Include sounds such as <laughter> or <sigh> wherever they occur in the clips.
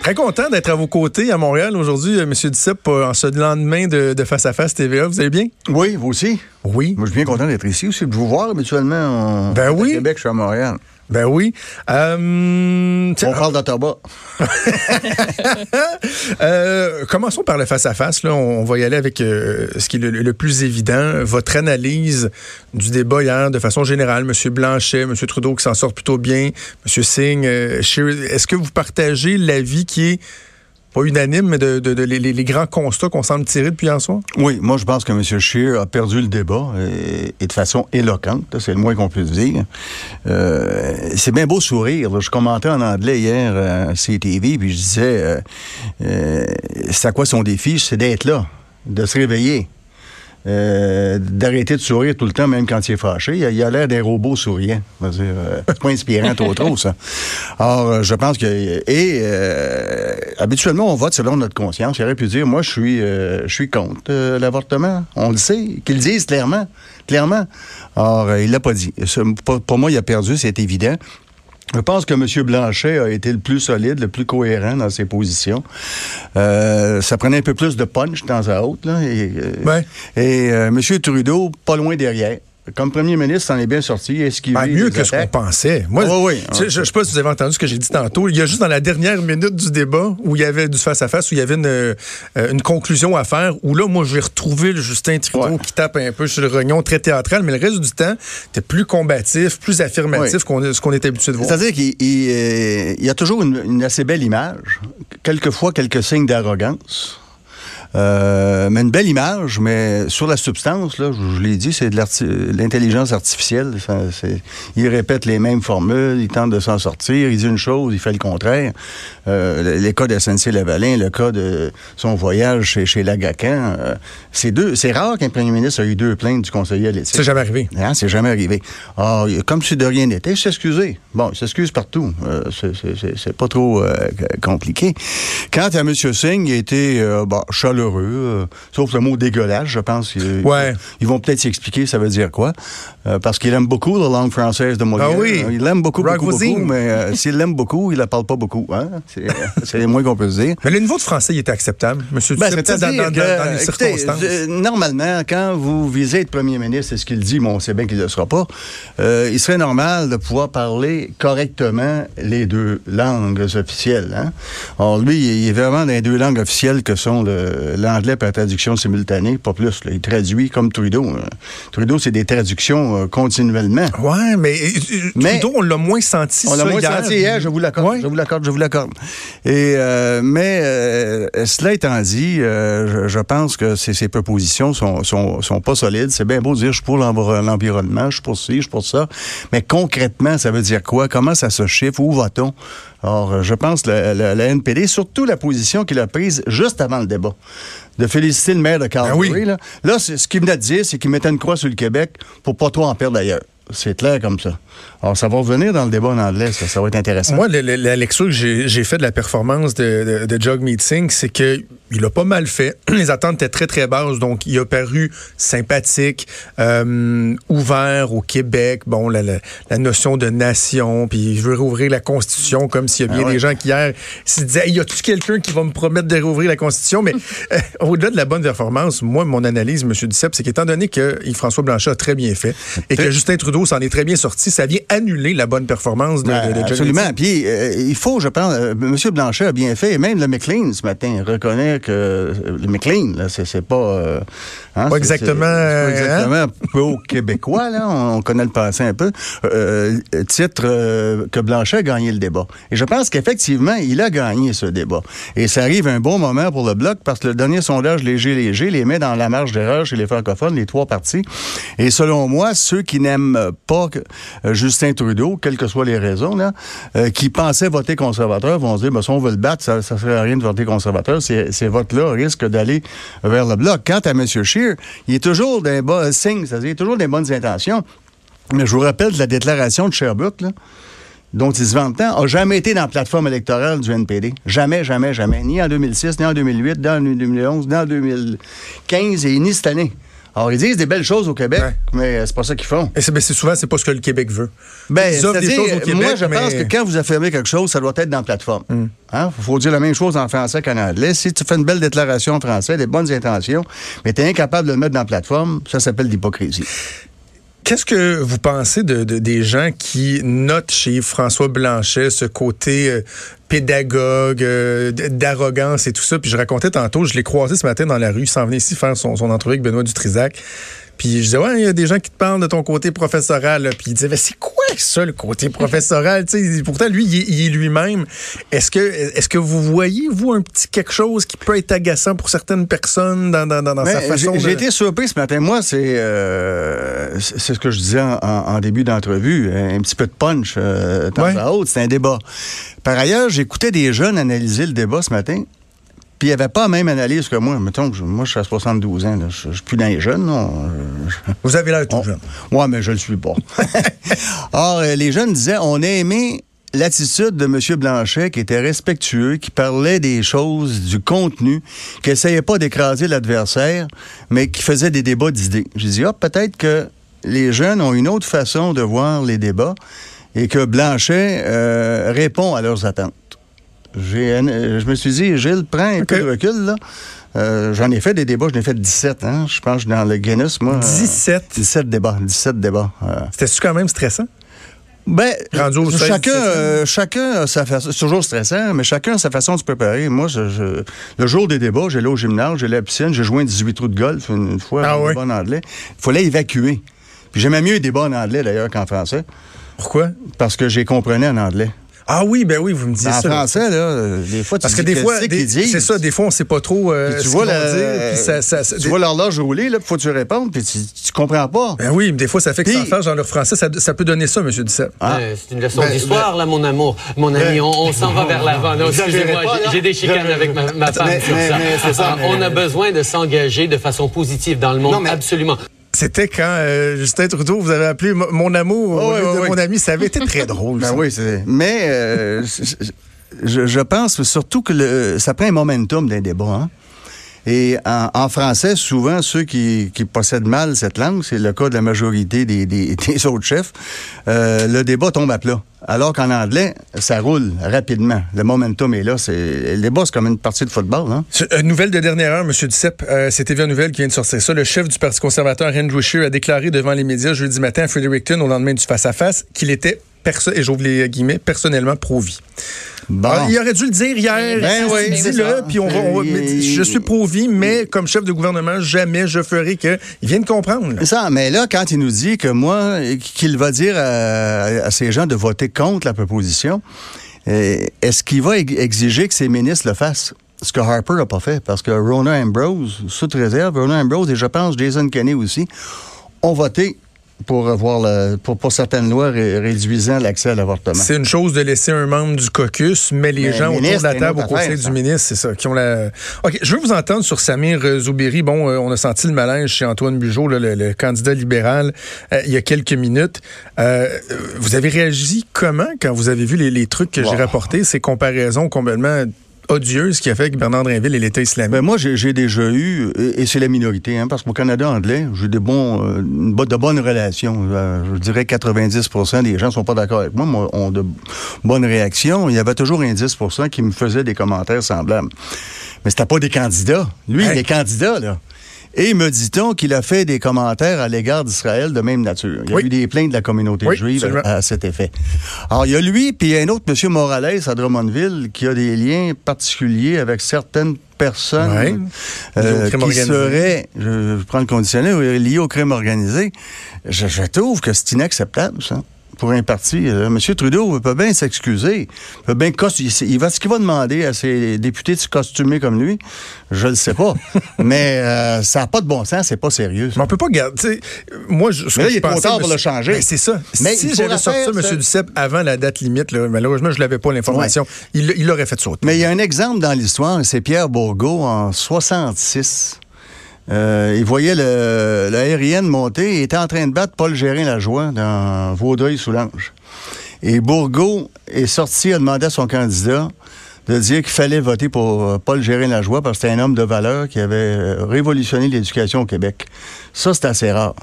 Très content d'être à vos côtés à Montréal aujourd'hui, euh, M. Duceppe, en ce lendemain de, Face à Face TVA. Vous allez bien? Oui, vous aussi? Oui. Moi, je suis bien content d'être ici aussi, de vous voir habituellement. Ben oui. Québec, je suis à Montréal. Ben oui. Euh, On parle d'Ottawa. <laughs> euh, commençons par le face-à-face. Là. On, va y aller avec euh, ce qui est le, plus évident. Votre analyse du débat hier de façon générale. M. Blanchet, M. Trudeau qui s'en sort plutôt bien, M. Singh, euh, est-ce que vous partagez l'avis qui est pas unanime, mais de, les, grands constats qu'on semble tirer depuis hier soir? Oui, moi je pense que M. Scheer a perdu le débat et, de façon éloquente, c'est le moins qu'on puisse dire. Euh, c'est bien beau sourire. Je commentais en anglais hier à CTV, puis je disais, euh, euh, c'est à quoi son défi? C'est d'être là, de se réveiller. Euh, d'arrêter de sourire tout le temps, même quand il est fâché. Il a l'air d'un robot souriant. Euh, c'est pas inspirant trop trop, ça. Alors, euh, je pense que... Et habituellement, on vote selon notre conscience. Il aurait pu dire, moi, je suis, je suis contre l'avortement. On le sait. Qu'ils le disent clairement. Clairement. Or, il l'a pas dit. pour moi, il a perdu, c'est évident. Je pense que M. Blanchet a été le plus solide, le plus cohérent dans ses positions. Euh, ça prenait un peu plus de punch de temps à autre. Là, et euh, et euh, M. Trudeau, pas loin derrière comme premier ministre, ça en est bien sorti. Est-ce qu'il ben, mieux que ce qu'on pensait. Moi, ah oui, je ne sais pas si vous avez entendu ce que j'ai dit tantôt. Il y a juste dans la dernière minute du débat où il y avait du face-à-face, où il y avait une, euh, une, conclusion à faire, où là, moi, je vais retrouver le Justin Trudeau qui tape un peu sur le rognon, très théâtral, mais le reste du temps, était plus combatif, plus affirmatif qu'on ce qu'on est habitué de voir. C'est-à-dire qu'il euh, y a toujours une, une assez belle image, quelquefois quelques signes d'arrogance. Euh, mais une belle image, mais sur la substance, là, je, l'ai dit, c'est de l'intelligence artificielle. il répète les mêmes formules, il tente de s'en sortir, il dit une chose, il fait le contraire. Euh, les cas de SNC-Lavalin, le cas de son voyage chez, chez Lagacan, euh, c'est deux, c'est rare qu'un premier ministre ait eu deux plaintes du conseiller à l'éthique. C'est jamais arrivé. Hein, c'est jamais arrivé. Alors, comme si de rien n'était, il s'excusait. Bon, il s'excuse partout. Euh, c'est pas trop compliqué. Quant à M. Singh, il a été bon, chaleureux euh, sauf le mot dégueulasse, je pense. Ouais. Ils vont peut-être s'expliquer ça veut dire quoi. Euh, parce qu'il aime beaucoup la langue française de Molière. Ah oui. Il l'aime beaucoup, beaucoup, beaucoup, mais euh, s'il l'aime beaucoup, il la parle pas beaucoup. Hein? C'est le moins qu'on peut se dire. Mais le niveau de français, il était acceptable, monsieur ben, dans, dans, dans, les circonstances? normalement, quand vous visez être premier ministre, c'est ce qu'il dit, bon, on sait bien qu'il ne le sera pas, il serait normal de pouvoir parler correctement les deux langues officielles. Hein? Or, lui, il est vraiment dans les deux langues officielles que sont le, l'anglais par traduction simultanée, pas plus. Il traduit comme Trudeau. Hein. Trudeau, c'est des traductions euh, continuellement. Ouais, mais, euh, mais, Trudeau, on l'a moins senti On l'a moins senti hier, je vous l'accorde. Je vous l'accorde, je vous l'accorde. Et, euh, mais cela étant dit, je, pense que ces, propositions sont, sont, sont pas solides. C'est bien beau de dire je suis pour l'environnement, je suis pour ci, je suis pour ça. Mais concrètement, ça veut dire quoi? Comment ça se chiffre? Où va-t-on? Alors, je pense que la, NPD, surtout la position qu'il a prise juste avant le débat, de féliciter le maire de Calgary. Ben là, là ce qu'il venait de dire, c'est qu'il mettait une croix sur le Québec pour pas trop en perdre d'ailleurs. C'est clair comme ça. Alors, ça va revenir dans le débat en anglais, ça, ça va être intéressant. Moi, la, lecture que j'ai faite de la performance de, de, de Jog Meeting, c'est que il a pas mal fait. <clears throat> Les attentes étaient très, très basses, donc il a paru sympathique, euh, ouvert au Québec, bon, la, la, notion de nation, puis il veut rouvrir la Constitution, comme s'il y a bien ah des gens qui hier se disaient, y a-tu quelqu'un qui va me promettre de rouvrir la Constitution? Mais <laughs> euh, au-delà de la bonne performance, moi, mon analyse, M. Duceppe, c'est qu'étant donné que François Blanchet a très bien fait et que Justin Trudeau s'en est très bien sorti, ça vient annuler la bonne performance de, ben, de, Absolument. Puis, euh, il faut, je pense, M. Blanchet a bien fait, et même le McLean ce matin reconnaît que le McLean, là, c'est, pas. Euh, hein, pas exactement. pas exactement peu québécois, là. On, connaît le passé un peu. Euh, titre euh, que Blanchet a gagné le débat. Et je pense qu'effectivement, il a gagné ce débat. Et ça arrive un bon moment pour le Bloc parce que le dernier sondage léger-léger les met dans la marge d'erreur chez les francophones, les trois partis. Et selon moi, ceux qui n'aiment pas Justin Trudeau, quelles que soient les raisons, là, qui pensaient voter conservateur, vont se dire, ben, si on veut le battre, ça ne serait à rien de voter conservateur. Ces votes-là risque d'aller vers le bloc. Quant à M. Scheer, il est toujours d'un bon signe, c'est-à-dire toujours des bonnes intentions. Mais je vous rappelle de la déclaration de Sherbrooke, dont il se vante tant, n'a jamais été dans la plateforme électorale du NPD. Jamais, jamais, jamais. Ni en 2006, ni en 2008, ni en 2011, ni en 2015 et ni cette année. Alors, ils disent des belles choses au Québec, mais c'est pas ça qu'ils font. Et c'est, ben, souvent, c'est pas ce que le Québec veut. Ben, ils offrent des choses au Québec, Moi, je pense que quand vous affirmez quelque chose, ça doit être dans la plateforme. Il hmm. hein? faut dire la même chose en français qu'en anglais. Si tu fais une belle déclaration en français, des bonnes intentions, mais tu es incapable de le mettre dans la plateforme, ça s'appelle l'hypocrisie. Qu'est-ce que vous pensez de, des gens qui notent chez François Blanchet ce côté euh, pédagogue, euh, d'arrogance et tout ça? Puis je racontais tantôt, je l'ai croisé ce matin dans la rue, il s'en venait ici faire son, son entrevue avec Benoît Dutrisac. Puis je disais, ouais, il y a des gens qui te parlent de ton côté professoral. Puis il disait, c'est quoi ça, le côté professoral? <laughs> pourtant, lui, il est, lui-même. Est-ce que, est que vous voyez, vous, un petit quelque chose qui peut être agaçant pour certaines personnes dans, dans, dans sa façon J'ai été surpris ce matin. Moi, c'est euh, c'est ce que je disais en, début d'entrevue. Un petit peu de punch, euh, temps à autre. C'est un débat. Par ailleurs, j'écoutais des jeunes analyser le débat ce matin. Puis il n'y avait pas la même analyse que moi. Mettons, moi, je suis à 72 ans. Je ne suis plus dans les jeunes. Vous avez l'air tout jeune. Oui, mais je ne le suis pas. <laughs> Or, euh, les jeunes disaient, on a aimé l'attitude de M. Blanchet qui était respectueux, qui parlait des choses, du contenu, qui essayait pas d'écraser l'adversaire, mais qui faisait des débats d'idées. J'ai dit, ah, peut-être que les jeunes ont une autre façon de voir les débats et que Blanchet euh, répond à leurs attentes. Euh, je me suis dit, Gilles, prends un peu de recul, là. Euh, j'en ai fait des débats, j'en ai fait 17, hein. Je pense dans le Guinness, moi. 17? 17 débats, 17 débats. C'était-tu quand même stressant? Ben, chacun, chacun a sa façon. C'est toujours stressant, mais chacun a sa façon de se préparer. Moi, je, le jour des débats, j'allais au gymnase, j'allais à la piscine, j'ai joué un 18 trous de golf une, fois, ah, oui. en anglais. Il fallait évacuer. Puis j'aimais mieux les débats en anglais, d'ailleurs, qu'en français. Pourquoi? Parce que j'ai comprenais en anglais. Ah oui, ben oui, vous me disiez ça. En français, là, des fois, tu Parce que des fois, c'est ça, des fois, on sait pas trop euh, tu vois tu vois l'horloge rouler, là, faut que tu répondes, puis tu, tu comprends pas. Ben oui, des fois, ça fait que sans faire dans leur français, ça, ça, peut donner ça, M. Duceppe. Ah. c'est une leçon ben, d'histoire, ben, là, mon amour. Mon ami, ben, on, s'en va vers l'avant. Excusez-moi, j'ai des chicanes avec ma, femme sur ça. on a besoin de s'engager de façon positive dans le monde, absolument. C'était quand euh, Justin Trudeau vous avez appelé mon amour oh, mon ami. Ça avait été très <laughs> drôle. Ben oui, mais euh, je, pense surtout que ça prend un momentum d'un débat. Hein? Et en, français, souvent, ceux qui, possèdent mal cette langue, c'est le cas de la majorité <laughs> des, autres chefs, euh, le débat tombe à plat. Alors qu'en anglais, ça roule rapidement. Le momentum est là. Le débat, c'est comme une partie de football. Hein? Une nouvelle de dernière heure, M. Duceppe. Euh, c'est TV Nouvelle qui vient de sortir ça. Le chef du Parti conservateur, Andrew Scheer, a déclaré devant les médias jeudi matin à Fredericton, au lendemain du face-à-vis, qu'il était, et j'ouvre les guillemets, personnellement pro-vie. Ah, il aurait dû le dire hier. Ben oui, dis-le, puis on va, je suis pro-vie, mais comme chef de gouvernement, jamais je ferai que. Il vient de comprendre. Ça, mais là, quand il nous dit que moi, qu'il va dire à, ces gens de voter contre la proposition, eh, est-ce qu'il va exiger que ses ministres le fassent? Ce que Harper n'a pas fait, parce que Rona Ambrose, sous réserve, Rona Ambrose et je pense Jason Kenney aussi, ont voté pour avoir pour, pour, certaines lois réduisant l'accès à l'avortement. C'est une chose de laisser un membre du caucus, mais les gens autour de la table au conseil du ministre, c'est ça, qui ont la. Ok, je veux vous entendre sur Samir Zoubiri. Bon, euh, on a senti le malaise chez Antoine Bugeaud, le, candidat libéral, euh, il y a quelques minutes. Euh, vous avez réagi comment quand vous avez vu les, trucs que j'ai rapportés, ces comparaisons complètement odieuse qui a fait que Bernard Drinville est l'État islamique? Ben moi, j'ai déjà eu, et, c'est la minorité, hein, parce qu'au Canada anglais, j'ai des bons, euh, de bonnes relations. Euh, je dirais 90% des gens sont pas d'accord avec moi, mais ont de bonnes réactions. Il y avait toujours un 10% qui me faisait des commentaires semblables. Mais c'était pas des candidats. Lui, il est candidat, là. Et me dit-on qu'il a fait des commentaires à l'égard d'Israël de même nature. Il y a eu des plaintes de la communauté juive à, cet effet. Alors, il y a lui, puis il y a un autre, M. Morales, à Drummondville, qui a des liens particuliers avec certaines personnes euh, qui seraient, je, prends le conditionnel, liées au crime organisé. Je, je trouve que c'est inacceptable, ça pour un parti. Euh, M. Trudeau peut bien s'excuser. peut bien il va, ce qu'il va demander à ses députés de se costumer comme lui, je le sais pas. <laughs> mais euh, ça n'a pas de bon sens, c'est pas sérieux. Mais on peut pas garder. Moi, je, mais là, il est trop tard pour le changer. Ben, c'est ça. Mais si j'avais sorti ça, M. Duceppe, avant la date limite, malheureusement, je n'avais pas l'information, il l'aurait fait sauter. Mais il y a un exemple dans l'histoire, c'est Pierre Bourgault en 66. Euh, il voyait l'aérienne monter et était en train de battre Paul Gérin-Lajoie dans Vaudreuil-Soulanges. Et Bourgault est sorti, a demandé à son candidat de dire qu'il fallait voter pour euh, Paul Gérin-Lajoie parce que c'était un homme de valeur qui avait euh, révolutionné l'éducation au Québec. Ça, c'est assez rare.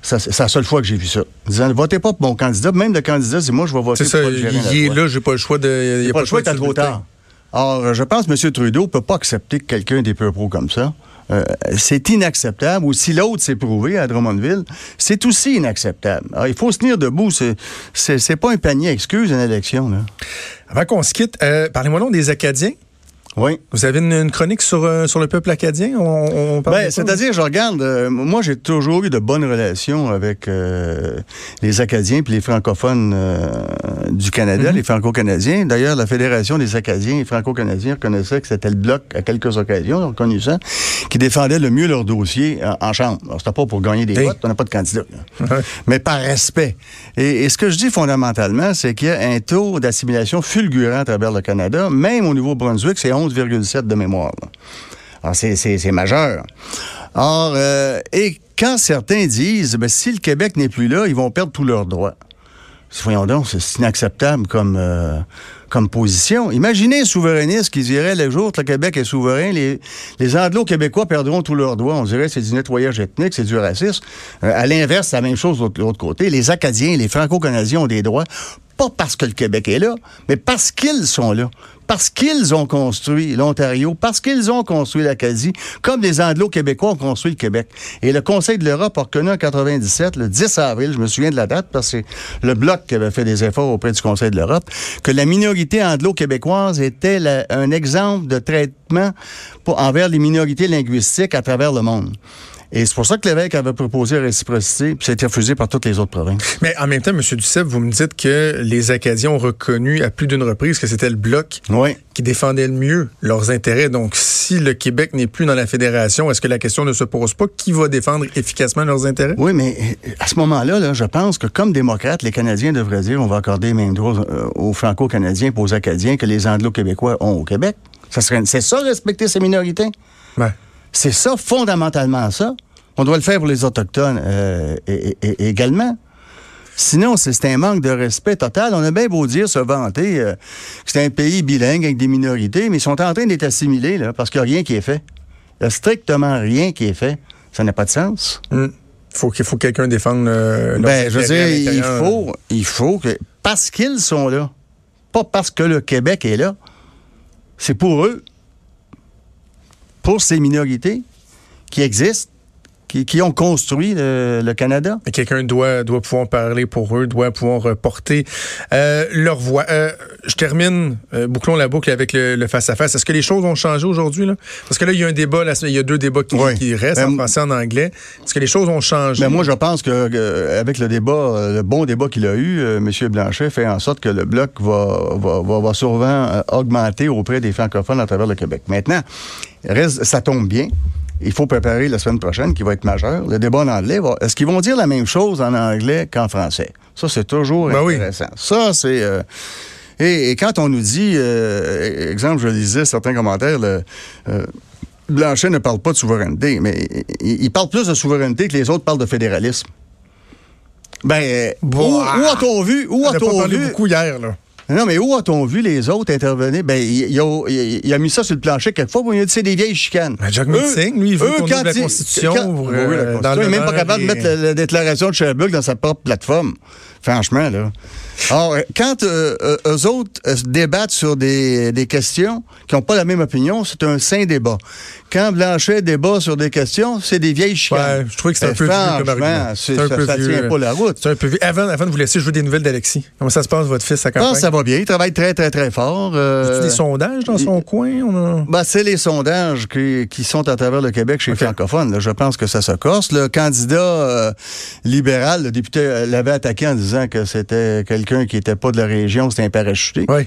C'est la seule fois que j'ai vu ça. Disant, votez pas pour mon candidat. Même le candidat, c'est moi, je vais voter pour Paul Gérin Il est là, j'ai pas le choix de. Il a pas le choix, il trop tard. Alors, je pense que M. Trudeau ne peut pas accepter que quelqu'un des peu pro comme ça. Euh, c'est inacceptable. Ou si l'autre s'est prouvé à Drummondville, c'est aussi inacceptable. Il faut se tenir debout. C'est pas un panier excuse une élection. Avant qu'on se quitte, euh, parlez-moi donc des Acadiens. Oui. Vous avez une, chronique sur, euh, sur le peuple acadien? On, ben, c'est-à-dire, je regarde, euh, moi, j'ai toujours eu de bonnes relations avec euh, les Acadiens puis les francophones du Canada, mhm. les franco-canadiens. D'ailleurs, la Fédération des Acadiens et franco-canadiens reconnaissait que c'était le bloc, à quelques occasions, on reconnu ça, qui défendait le mieux leur dossier en, chambre. Alors, c'était pas pour gagner des votes, on n'a pas de candidat. Mais par respect. Et, et, ce que je dis fondamentalement, c'est qu'il y a un taux d'assimilation fulgurant à travers le Canada, même au niveau Brunswick, c'est 11 11,7 de mémoire. C'est majeur. Or, euh, et quand certains disent, ben, si le Québec n'est plus là, ils vont perdre tous leurs droits. Voyons donc, c'est inacceptable comme, euh, comme position. Imaginez un souverainiste qui dirait le jour que le Québec est souverain, les, Anglo-Québécois perdront tous leurs droits. On dirait c'est du nettoyage ethnique, c'est du racisme. Euh, à l'inverse, c'est la même chose de l'autre côté. Les Acadiens, les Franco-Canadiens ont des droits, pas parce que le Québec est là, mais parce qu'ils sont là parce qu'ils ont construit l'Ontario, parce qu'ils ont construit l'Acadie, comme les Anglo-Québécois ont construit le Québec. Et le Conseil de l'Europe a reconnu en 97, le 10 avril, je me souviens de la date, parce que c'est le Bloc qui avait fait des efforts auprès du Conseil de l'Europe, que la minorité anglo-québécoise était un exemple de traitement pour, envers les minorités linguistiques à travers le monde. Et c'est pour ça que l'évêque avait proposé la réciprocité, puis ça a été refusé par toutes les autres provinces. Mais en même temps, M. Duceppe, vous me dites que les Acadiens ont reconnu à plus d'une reprise que c'était le Bloc qui défendait le mieux leurs intérêts. Donc, si le Québec n'est plus dans la fédération, est-ce que la question ne se pose pas? Qui va défendre efficacement leurs intérêts? Oui, mais euh, à ce moment-là, là, je pense que comme démocrates, les Canadiens devraient dire on va accorder les mêmes droits aux Franco-Canadiens et aux Acadiens que les Anglo-Québécois ont au Québec. Ça serait, c'est ça, respecter ces minorités? Ouais. C'est ça, fondamentalement ça. On doit le faire pour les Autochtones euh, également. Sinon, c'est un manque de respect total. On a bien beau dire, se vanter, euh, que c'est un pays bilingue avec des minorités, mais ils sont en train d'être assimilés, là, parce qu'il n'y a rien qui est fait. Il n'y a strictement rien qui est fait. Ça n'a pas de sens. Il hmm. faut qu'il faut quelqu'un défende le. Ben, je veux dire, il faut, il faut que. Parce qu'ils sont là. Pas parce que le Québec est là. C'est pour eux pour ces minorités qui existent, qui, ont construit le, Canada. Quelqu'un doit, doit pouvoir parler pour eux, doit pouvoir porter euh, leur voix. Euh, je termine, euh, bouclons la boucle avec le face-à-face. Est-ce que les choses ont changé aujourd'hui? Parce que là, il y a un débat, il y a deux débats qui, restent, en français et en anglais. Est-ce que les choses ont changé? Mais moi, je pense que avec le débat, le bon débat qu'il a eu, M. Blanchet fait en sorte que le Bloc va, va, va souvent augmenter auprès des francophones à travers le Québec. Maintenant, ça tombe bien. Il faut préparer la semaine prochaine, qui va être majeure. Le débat en anglais, est-ce qu'ils vont dire la même chose en anglais qu'en français? Ça, c'est toujours ben intéressant. Ça, c'est... Euh, et, quand on nous dit, euh, exemple, je lisais certains commentaires, le, euh, Blanchet ne parle pas de souveraineté, mais il, parle plus de souveraineté que les autres parlent de fédéralisme. Ben, où, a-t-on vu? Où a-t-on vu? beaucoup hier, là. Non, mais où a-t-on vu les autres intervenir? Ben, il, a, mis ça sur le plancher quelquefois pour il a dit c'est des vieilles chicanes. Ben, Jacques Meeting, lui, il veut qu'on la Constitution. Quand, euh, il n'est même pas capable de mettre la, déclaration de Sherbrooke dans sa propre plateforme. Franchement, là. Alors, quand euh, euh, eux autres euh, débattent sur des, des questions qui n'ont pas la même opinion, c'est un sain débat. Quand Blanchet débat sur des questions, c'est des vieilles chicanes. Ouais, je trouve que c'est un peu vieux comme argument. C'est un peu ça vieux. tient pas la route. C'est un peu vieux. Avant, avant de vous laisser, je veux des nouvelles d'Alexis. Comment ça se passe, votre fils, à campagne? Ah, ça va bien. Il travaille très, très, très fort. Euh, des sondages dans son coin? A... ben, c'est les sondages qui, qui, sont à travers le Québec chez les francophones. Là. Je pense que ça se corse. Le candidat libéral, le député, l'avait attaqué en disant que c'était quelqu'un qui n'était pas de la région, c'était un parachuté. Oui.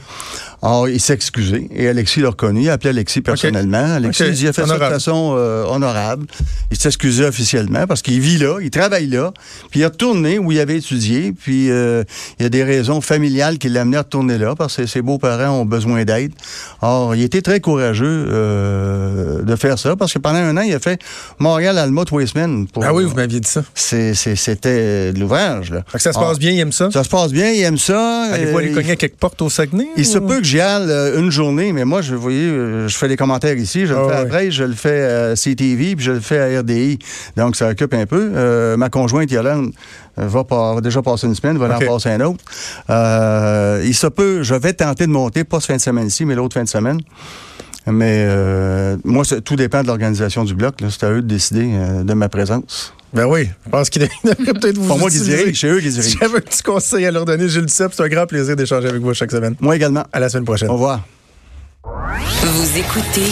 Alors, il s'est excusé et Alexis l'a reconnu. Il a appelé Alexis personnellement. Alexis il a fait ça de façon euh, honorable. Il s'est excusé officiellement parce qu'il vit là, il travaille là, puis il a retourné où il avait étudié, puis euh, il y a des raisons familiales qui l'amenaient à retourner journée-là parce que ses beaux-parents ont besoin d'aide. Or, il était très courageux euh, de faire ça parce que pendant un an, il a fait Montréal-Alma semaines. ah oui, vous m'aviez dit ça. C'était de l'ouvrage. Ça se passe bien, il aime ça? Ça se passe bien, il aime ça. Allez-vous aller cogner à quelque porte au Saguenay? Il se peut que j'y aille une journée, mais moi, je, vous voyez, je fais les commentaires ici, je le ah fais après, je le fais à CTV, puis je le fais à RDI. Donc, ça occupe un peu. ma conjointe, Yolande, va, pas, déjà passer une semaine, va en passer un autre. Euh, il se peut, je vais tenter de monter, pas ce fin de semaine-ci, mais l'autre fin de semaine. Mais euh, moi, tout dépend de l'organisation du bloc. C'est à eux de décider euh, de ma présence. Ben oui, je pense qu'il <laughs> devrait peut-être vous. Pas moi qui dirais, c'est eux qui dirigent. J'avais un petit conseil à leur donner, Gilles Duceppe. C'est un grand plaisir d'échanger avec vous chaque semaine. Moi également. À la semaine prochaine. Au revoir. Vous écoutez